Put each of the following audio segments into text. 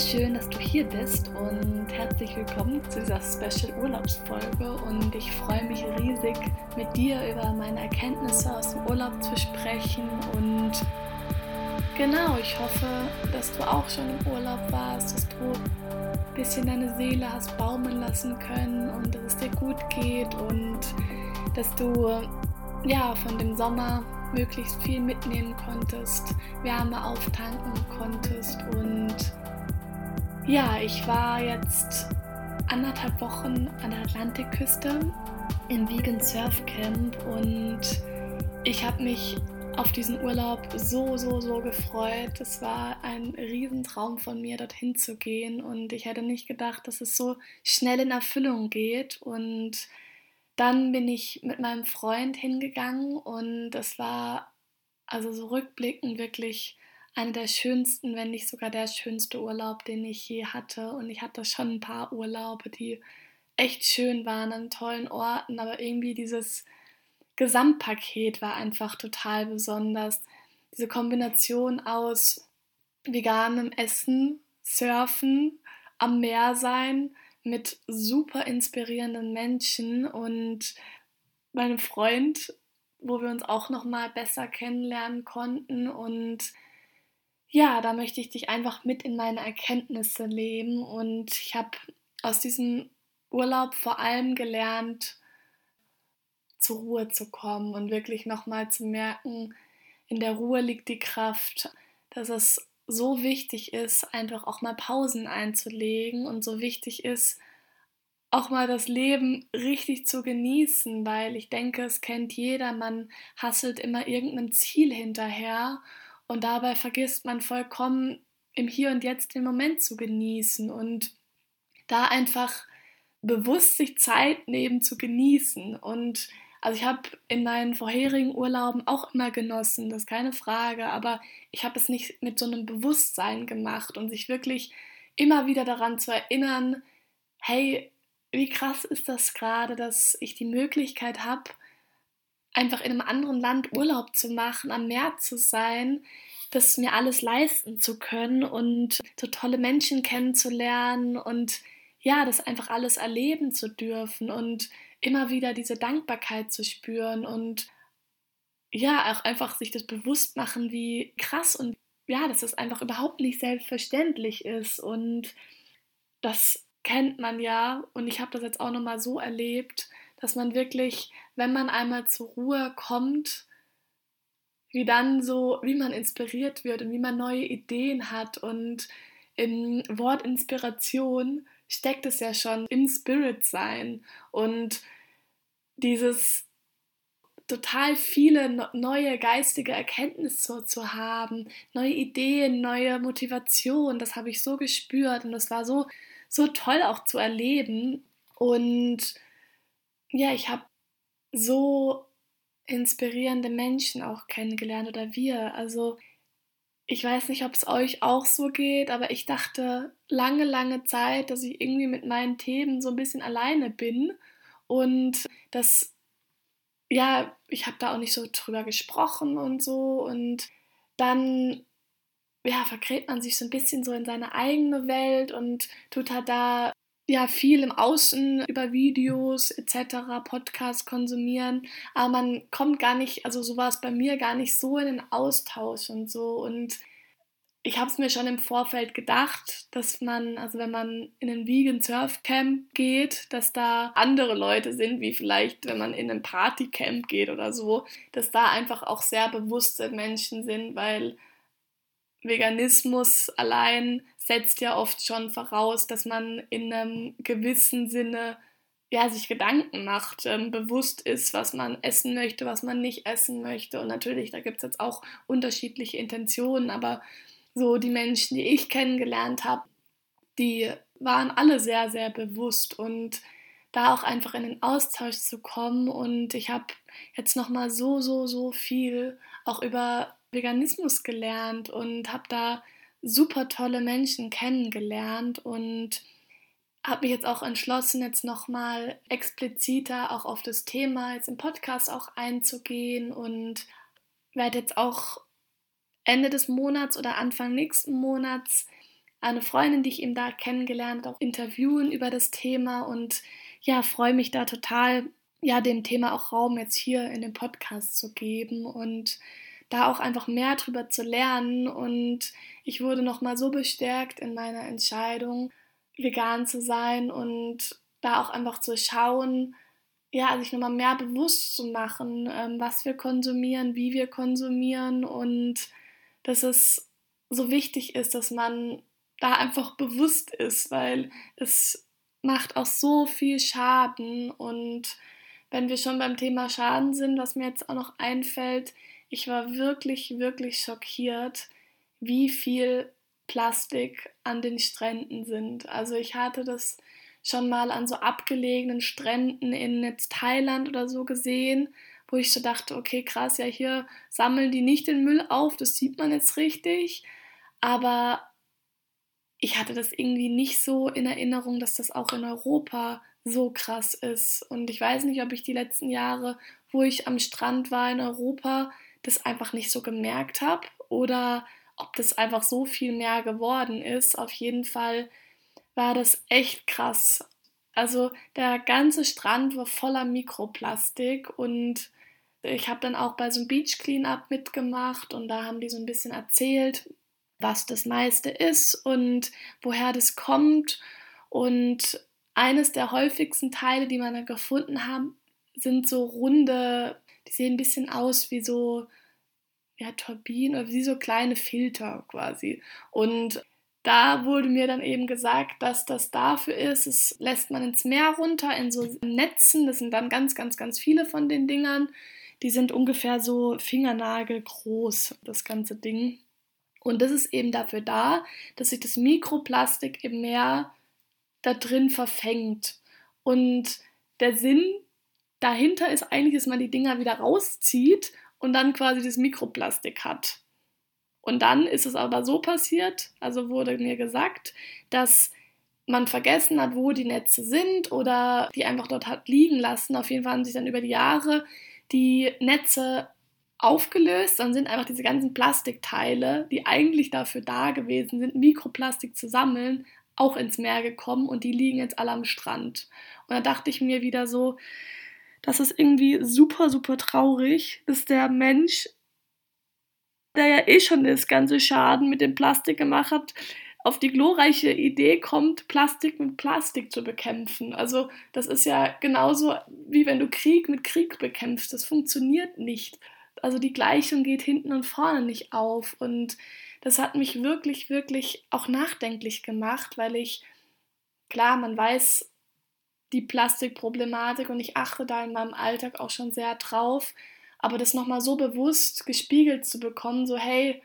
Schön, dass du hier bist und herzlich willkommen zu dieser Special Urlaubsfolge und ich freue mich riesig mit dir über meine Erkenntnisse aus dem Urlaub zu sprechen und genau, ich hoffe, dass du auch schon im Urlaub warst, dass du ein bisschen deine Seele hast baumeln lassen können und dass es dir gut geht und dass du ja von dem Sommer möglichst viel mitnehmen konntest, Wärme auftanken konntest. Und ja, ich war jetzt anderthalb Wochen an der Atlantikküste im Vegan Surf Camp und ich habe mich auf diesen Urlaub so, so, so gefreut. Es war ein Riesentraum von mir, dorthin zu gehen und ich hätte nicht gedacht, dass es so schnell in Erfüllung geht und dann bin ich mit meinem Freund hingegangen und das war also so rückblickend wirklich einer der schönsten, wenn nicht sogar der schönste Urlaub, den ich je hatte. Und ich hatte schon ein paar Urlaube, die echt schön waren an tollen Orten, aber irgendwie dieses Gesamtpaket war einfach total besonders. Diese Kombination aus veganem Essen, Surfen, am Meer sein, mit super inspirierenden Menschen und meinem Freund, wo wir uns auch noch mal besser kennenlernen konnten und ja, da möchte ich dich einfach mit in meine Erkenntnisse leben und ich habe aus diesem Urlaub vor allem gelernt, zur Ruhe zu kommen und wirklich noch mal zu merken, in der Ruhe liegt die Kraft, dass es so wichtig ist, einfach auch mal Pausen einzulegen und so wichtig ist, auch mal das Leben richtig zu genießen, weil ich denke, es kennt jeder, man hasselt immer irgendeinem Ziel hinterher und dabei vergisst man vollkommen im Hier und Jetzt den Moment zu genießen und da einfach bewusst sich Zeit nehmen zu genießen. Und also ich habe in meinen vorherigen Urlauben auch immer genossen, das ist keine Frage, aber ich habe es nicht mit so einem Bewusstsein gemacht und sich wirklich immer wieder daran zu erinnern, hey, wie krass ist das gerade, dass ich die Möglichkeit habe, einfach in einem anderen Land Urlaub zu machen, am Meer zu sein, das mir alles leisten zu können und so tolle Menschen kennenzulernen und ja, das einfach alles erleben zu dürfen und immer wieder diese Dankbarkeit zu spüren und ja, auch einfach sich das bewusst machen, wie krass und ja, dass das einfach überhaupt nicht selbstverständlich ist und das kennt man ja und ich habe das jetzt auch nochmal so erlebt, dass man wirklich, wenn man einmal zur Ruhe kommt, wie dann so, wie man inspiriert wird und wie man neue Ideen hat und im Wort Inspiration steckt es ja schon im Spirit sein und dieses total viele neue geistige Erkenntnisse zu haben, neue Ideen, neue Motivation, das habe ich so gespürt und das war so, so toll auch zu erleben. Und ja, ich habe so inspirierende Menschen auch kennengelernt oder wir. Also ich weiß nicht, ob es euch auch so geht, aber ich dachte lange, lange Zeit, dass ich irgendwie mit meinen Themen so ein bisschen alleine bin und das, ja, ich habe da auch nicht so drüber gesprochen und so und dann, ja, vergräbt man sich so ein bisschen so in seine eigene Welt und tut halt da ja viel im Außen über Videos etc., Podcasts konsumieren, aber man kommt gar nicht, also so war es bei mir gar nicht so in den Austausch und so und ich habe es mir schon im Vorfeld gedacht, dass man, also wenn man in ein Vegan Surf Camp geht, dass da andere Leute sind, wie vielleicht, wenn man in ein Partycamp geht oder so, dass da einfach auch sehr bewusste Menschen sind, weil Veganismus allein setzt ja oft schon voraus, dass man in einem gewissen Sinne ja, sich Gedanken macht, ähm, bewusst ist, was man essen möchte, was man nicht essen möchte. Und natürlich, da gibt es jetzt auch unterschiedliche Intentionen, aber so die Menschen, die ich kennengelernt habe, die waren alle sehr, sehr bewusst und da auch einfach in den Austausch zu kommen. Und ich habe jetzt nochmal so, so, so viel auch über Veganismus gelernt und habe da super tolle Menschen kennengelernt und habe mich jetzt auch entschlossen, jetzt nochmal expliziter auch auf das Thema jetzt im Podcast auch einzugehen und werde jetzt auch Ende des Monats oder Anfang nächsten Monats eine Freundin, die ich eben da kennengelernt auch interviewen über das Thema und ja, freue mich da total, ja, dem Thema auch Raum jetzt hier in dem Podcast zu geben und da auch einfach mehr drüber zu lernen. Und ich wurde nochmal so bestärkt in meiner Entscheidung, vegan zu sein und da auch einfach zu schauen, ja, sich nochmal mehr bewusst zu machen, ähm, was wir konsumieren, wie wir konsumieren. Und dass es so wichtig ist, dass man da einfach bewusst ist, weil es macht auch so viel Schaden. Und wenn wir schon beim Thema Schaden sind, was mir jetzt auch noch einfällt, ich war wirklich, wirklich schockiert, wie viel Plastik an den Stränden sind. Also ich hatte das schon mal an so abgelegenen Stränden in jetzt Thailand oder so gesehen, wo ich so dachte, okay, krass, ja, hier sammeln die nicht den Müll auf, das sieht man jetzt richtig, aber ich hatte das irgendwie nicht so in Erinnerung, dass das auch in Europa so krass ist. Und ich weiß nicht, ob ich die letzten Jahre, wo ich am Strand war in Europa, das einfach nicht so gemerkt habe oder ob das einfach so viel mehr geworden ist. Auf jeden Fall war das echt krass. Also der ganze Strand war voller Mikroplastik und ich habe dann auch bei so einem Beach Cleanup mitgemacht und da haben die so ein bisschen erzählt, was das meiste ist und woher das kommt. Und eines der häufigsten Teile, die man da gefunden hat, sind so runde, sehen ein bisschen aus wie so ja, Turbinen oder wie so kleine Filter quasi. Und da wurde mir dann eben gesagt, dass das dafür ist, es lässt man ins Meer runter in so Netzen, das sind dann ganz, ganz, ganz viele von den Dingern. Die sind ungefähr so fingernagelgroß, das ganze Ding. Und das ist eben dafür da, dass sich das Mikroplastik im Meer da drin verfängt. Und der Sinn dahinter ist eigentlich, dass man die Dinger wieder rauszieht und dann quasi das Mikroplastik hat. Und dann ist es aber so passiert, also wurde mir gesagt, dass man vergessen hat, wo die Netze sind oder die einfach dort hat liegen lassen. Auf jeden Fall haben sich dann über die Jahre die Netze aufgelöst, dann sind einfach diese ganzen Plastikteile, die eigentlich dafür da gewesen sind, Mikroplastik zu sammeln, auch ins Meer gekommen und die liegen jetzt alle am Strand. Und da dachte ich mir wieder so, das ist irgendwie super, super traurig, dass der Mensch der ja eh schon das ganze Schaden mit dem Plastik gemacht hat, auf die glorreiche Idee kommt, Plastik mit Plastik zu bekämpfen. Also das ist ja genauso wie wenn du Krieg mit Krieg bekämpfst. Das funktioniert nicht. Also die Gleichung geht hinten und vorne nicht auf. Und das hat mich wirklich, wirklich auch nachdenklich gemacht, weil ich, klar, man weiß die Plastikproblematik und ich achte da in meinem Alltag auch schon sehr drauf. Aber das nochmal so bewusst gespiegelt zu bekommen, so hey,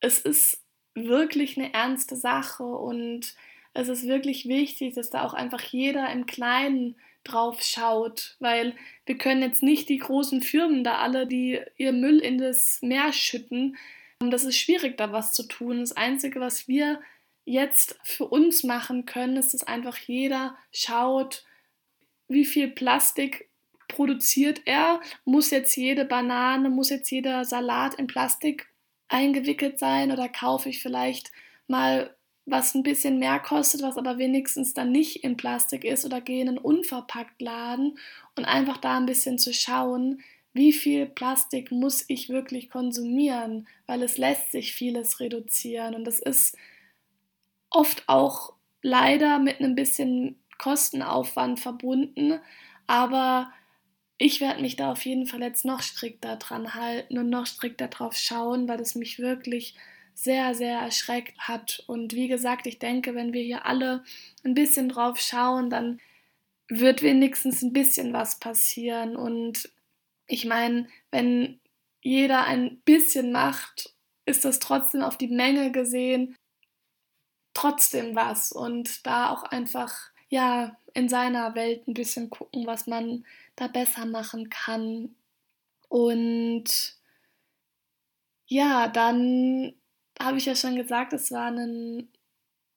es ist wirklich eine ernste Sache und es ist wirklich wichtig, dass da auch einfach jeder im Kleinen drauf schaut, weil wir können jetzt nicht die großen Firmen da alle, die ihr Müll in das Meer schütten. Und das ist schwierig, da was zu tun. Das Einzige, was wir jetzt für uns machen können, ist, dass einfach jeder schaut, wie viel Plastik produziert er? Muss jetzt jede Banane, muss jetzt jeder Salat in Plastik eingewickelt sein oder kaufe ich vielleicht mal was ein bisschen mehr kostet, was aber wenigstens dann nicht in Plastik ist oder gehe in einen unverpackt Laden und einfach da ein bisschen zu schauen, wie viel Plastik muss ich wirklich konsumieren, weil es lässt sich vieles reduzieren und das ist oft auch leider mit einem bisschen Kostenaufwand verbunden, aber ich werde mich da auf jeden Fall jetzt noch strikter dran halten und noch strikter drauf schauen, weil es mich wirklich sehr, sehr erschreckt hat. Und wie gesagt, ich denke, wenn wir hier alle ein bisschen drauf schauen, dann wird wenigstens ein bisschen was passieren. Und ich meine, wenn jeder ein bisschen macht, ist das trotzdem auf die Menge gesehen trotzdem was. Und da auch einfach, ja, in seiner Welt ein bisschen gucken, was man da besser machen kann. Und ja, dann habe ich ja schon gesagt, es war ein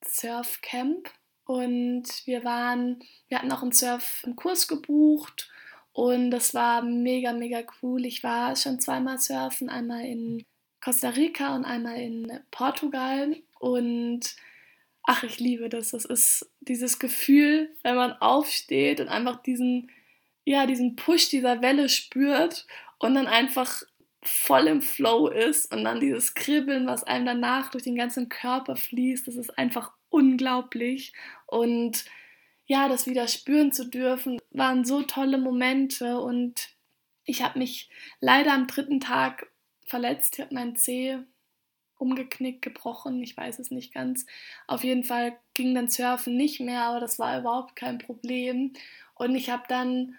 Surfcamp und wir waren, wir hatten auch einen Surfkurs gebucht und das war mega, mega cool. Ich war schon zweimal surfen, einmal in Costa Rica und einmal in Portugal. Und ach, ich liebe das. Das ist dieses Gefühl, wenn man aufsteht und einfach diesen, ja, diesen Push dieser Welle spürt und dann einfach voll im Flow ist und dann dieses Kribbeln, was einem danach durch den ganzen Körper fließt, das ist einfach unglaublich. Und ja, das wieder spüren zu dürfen, waren so tolle Momente und ich habe mich leider am dritten Tag verletzt. Ich habe meinen Zeh umgeknickt, gebrochen, ich weiß es nicht ganz. Auf jeden Fall ging dann Surfen nicht mehr, aber das war überhaupt kein Problem. Und ich habe dann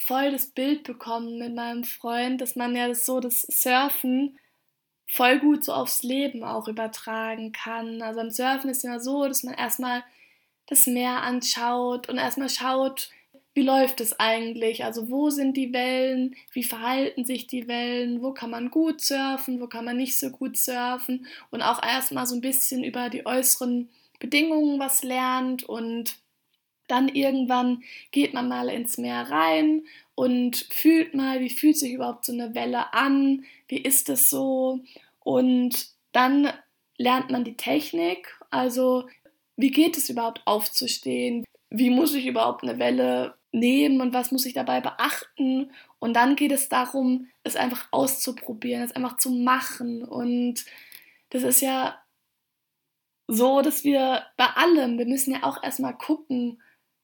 voll das Bild bekommen mit meinem Freund, dass man ja das so das Surfen voll gut so aufs Leben auch übertragen kann. Also am Surfen ist ja so, dass man erstmal das Meer anschaut und erstmal schaut, wie läuft es eigentlich? Also wo sind die Wellen? Wie verhalten sich die Wellen? Wo kann man gut surfen? Wo kann man nicht so gut surfen? Und auch erstmal so ein bisschen über die äußeren Bedingungen was lernt und dann irgendwann geht man mal ins Meer rein und fühlt mal, wie fühlt sich überhaupt so eine Welle an? Wie ist es so? Und dann lernt man die Technik, also wie geht es überhaupt aufzustehen? Wie muss ich überhaupt eine Welle nehmen und was muss ich dabei beachten? Und dann geht es darum, es einfach auszuprobieren, es einfach zu machen. Und das ist ja so, dass wir bei allem, wir müssen ja auch erstmal gucken,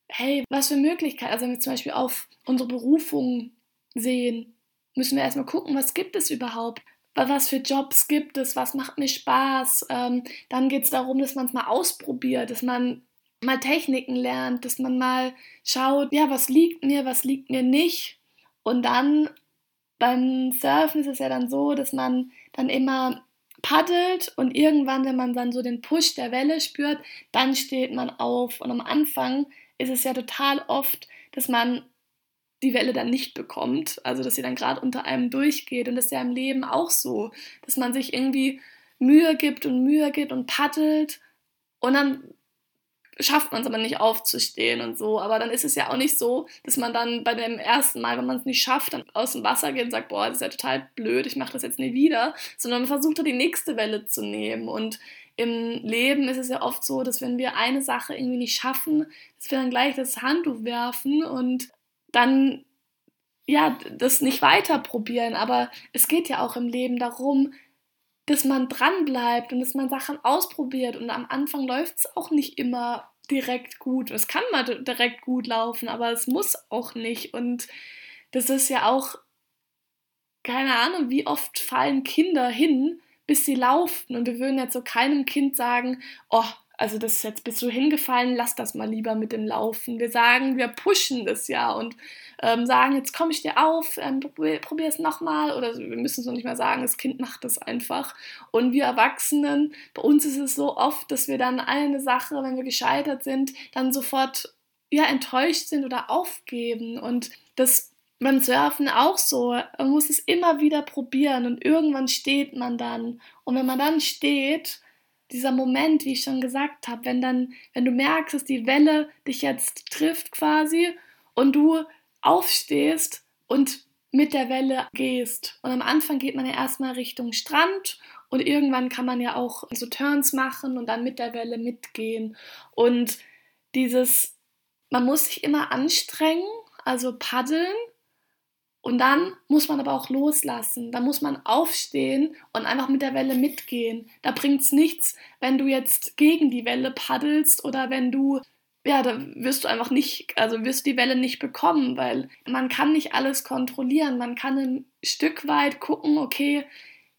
hey, was für Möglichkeiten, also wenn wir zum Beispiel auf unsere Berufung sehen, müssen wir erstmal gucken, was gibt es überhaupt? Was für Jobs gibt es? Was macht mir Spaß? Ähm, dann geht es darum, dass man es mal ausprobiert, dass man mal Techniken lernt, dass man mal schaut, ja, was liegt mir, was liegt mir nicht. Und dann beim Surfen ist es ja dann so, dass man dann immer paddelt und irgendwann, wenn man dann so den Push der Welle spürt, dann steht man auf. Und am Anfang ist es ja total oft, dass man die Welle dann nicht bekommt, also dass sie dann gerade unter einem durchgeht. Und das ist ja im Leben auch so, dass man sich irgendwie Mühe gibt und Mühe gibt und paddelt und dann schafft man es aber nicht aufzustehen und so. Aber dann ist es ja auch nicht so, dass man dann bei dem ersten Mal, wenn man es nicht schafft, dann aus dem Wasser geht und sagt, boah, das ist ja total blöd, ich mache das jetzt nie wieder, sondern man versucht da die nächste Welle zu nehmen. Und im Leben ist es ja oft so, dass wenn wir eine Sache irgendwie nicht schaffen, dass wir dann gleich das Handtuch werfen und dann ja, das nicht weiter probieren. Aber es geht ja auch im Leben darum, dass man dran bleibt und dass man Sachen ausprobiert. Und am Anfang läuft es auch nicht immer direkt gut. Es kann mal direkt gut laufen, aber es muss auch nicht. Und das ist ja auch, keine Ahnung, wie oft fallen Kinder hin, bis sie laufen. Und wir würden jetzt so keinem Kind sagen, oh, also das ist jetzt bist du hingefallen, lass das mal lieber mit dem Laufen. Wir sagen, wir pushen das ja und ähm, sagen, jetzt komme ich dir auf, ähm, probier, probier es nochmal. Oder wir müssen es noch nicht mal sagen, das Kind macht das einfach. Und wir Erwachsenen, bei uns ist es so oft, dass wir dann eine Sache, wenn wir gescheitert sind, dann sofort ja, enttäuscht sind oder aufgeben. Und das beim Surfen auch so. Man muss es immer wieder probieren und irgendwann steht man dann. Und wenn man dann steht, dieser Moment, wie ich schon gesagt habe, wenn dann, wenn du merkst, dass die Welle dich jetzt trifft quasi und du aufstehst und mit der Welle gehst. Und am Anfang geht man ja erstmal Richtung Strand und irgendwann kann man ja auch so Turns machen und dann mit der Welle mitgehen. Und dieses, man muss sich immer anstrengen, also paddeln, und dann muss man aber auch loslassen. Da muss man aufstehen und einfach mit der Welle mitgehen. Da bringt es nichts, wenn du jetzt gegen die Welle paddelst oder wenn du, ja, da wirst du einfach nicht, also wirst du die Welle nicht bekommen, weil man kann nicht alles kontrollieren. Man kann ein Stück weit gucken, okay,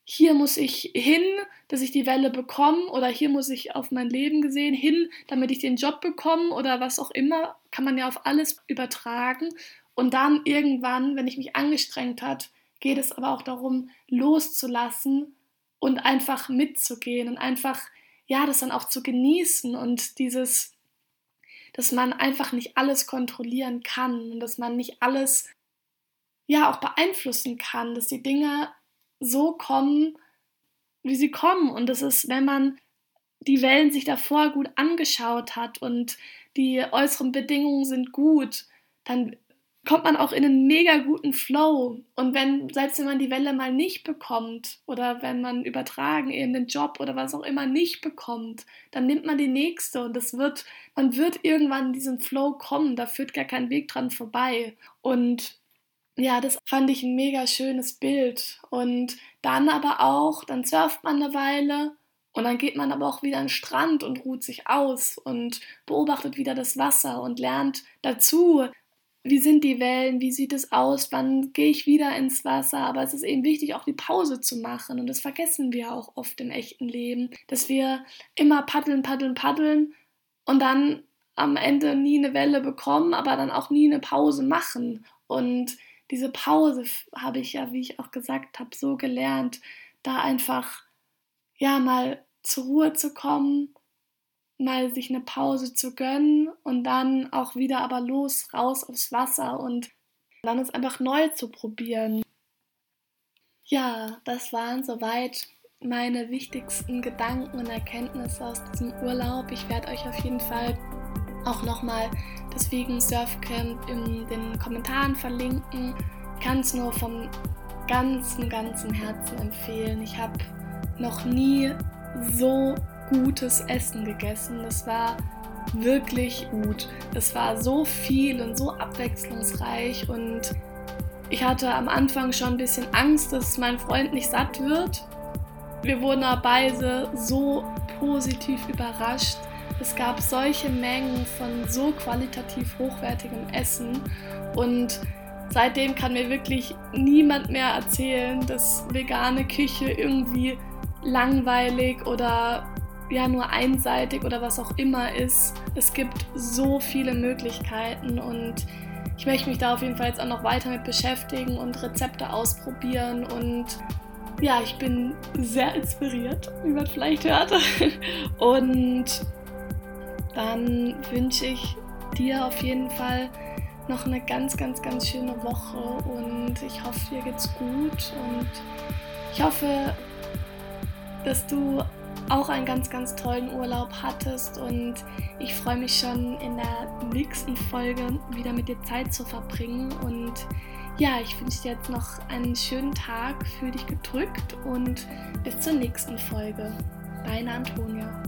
hier muss ich hin, dass ich die Welle bekomme oder hier muss ich auf mein Leben gesehen hin, damit ich den Job bekomme oder was auch immer, kann man ja auf alles übertragen und dann irgendwann, wenn ich mich angestrengt hat, geht es aber auch darum, loszulassen und einfach mitzugehen und einfach, ja, das dann auch zu genießen und dieses, dass man einfach nicht alles kontrollieren kann und dass man nicht alles, ja, auch beeinflussen kann, dass die Dinge so kommen, wie sie kommen. Und das ist, wenn man die Wellen sich davor gut angeschaut hat und die äußeren Bedingungen sind gut, dann kommt man auch in einen mega guten Flow. Und wenn, selbst wenn man die Welle mal nicht bekommt oder wenn man übertragen eben den Job oder was auch immer nicht bekommt, dann nimmt man die nächste und es wird, man wird irgendwann in diesen Flow kommen, da führt gar kein Weg dran vorbei. Und ja, das fand ich ein mega schönes Bild. Und dann aber auch, dann surft man eine Weile und dann geht man aber auch wieder an den Strand und ruht sich aus und beobachtet wieder das Wasser und lernt dazu, wie sind die Wellen, wie sieht es aus, wann gehe ich wieder ins Wasser. Aber es ist eben wichtig, auch die Pause zu machen. Und das vergessen wir auch oft im echten Leben, dass wir immer paddeln, paddeln, paddeln und dann am Ende nie eine Welle bekommen, aber dann auch nie eine Pause machen. Und diese Pause habe ich ja, wie ich auch gesagt habe, so gelernt, da einfach ja mal zur Ruhe zu kommen, mal sich eine Pause zu gönnen und dann auch wieder aber los, raus aufs Wasser und dann es einfach neu zu probieren. Ja, das waren soweit meine wichtigsten Gedanken und Erkenntnisse aus diesem Urlaub. Ich werde euch auf jeden Fall auch nochmal das Vegan Surfcamp in den Kommentaren verlinken. Ich kann es nur vom ganzen, ganzen Herzen empfehlen. Ich habe noch nie so gutes Essen gegessen. Das war wirklich gut. Es war so viel und so abwechslungsreich und ich hatte am Anfang schon ein bisschen Angst, dass mein Freund nicht satt wird. Wir wurden aber beide so positiv überrascht. Es gab solche Mengen von so qualitativ hochwertigem Essen und seitdem kann mir wirklich niemand mehr erzählen, dass vegane Küche irgendwie langweilig oder ja nur einseitig oder was auch immer ist. Es gibt so viele Möglichkeiten und ich möchte mich da auf jeden Fall jetzt auch noch weiter mit beschäftigen und Rezepte ausprobieren und ja, ich bin sehr inspiriert, wie man vielleicht hört. Und dann wünsche ich dir auf jeden Fall noch eine ganz, ganz, ganz schöne Woche und ich hoffe, dir geht's gut und ich hoffe, dass du auch einen ganz, ganz tollen Urlaub hattest und ich freue mich schon in der nächsten Folge wieder mit dir Zeit zu verbringen und ja, ich wünsche dir jetzt noch einen schönen Tag, fühl dich gedrückt und bis zur nächsten Folge. Deine Antonia.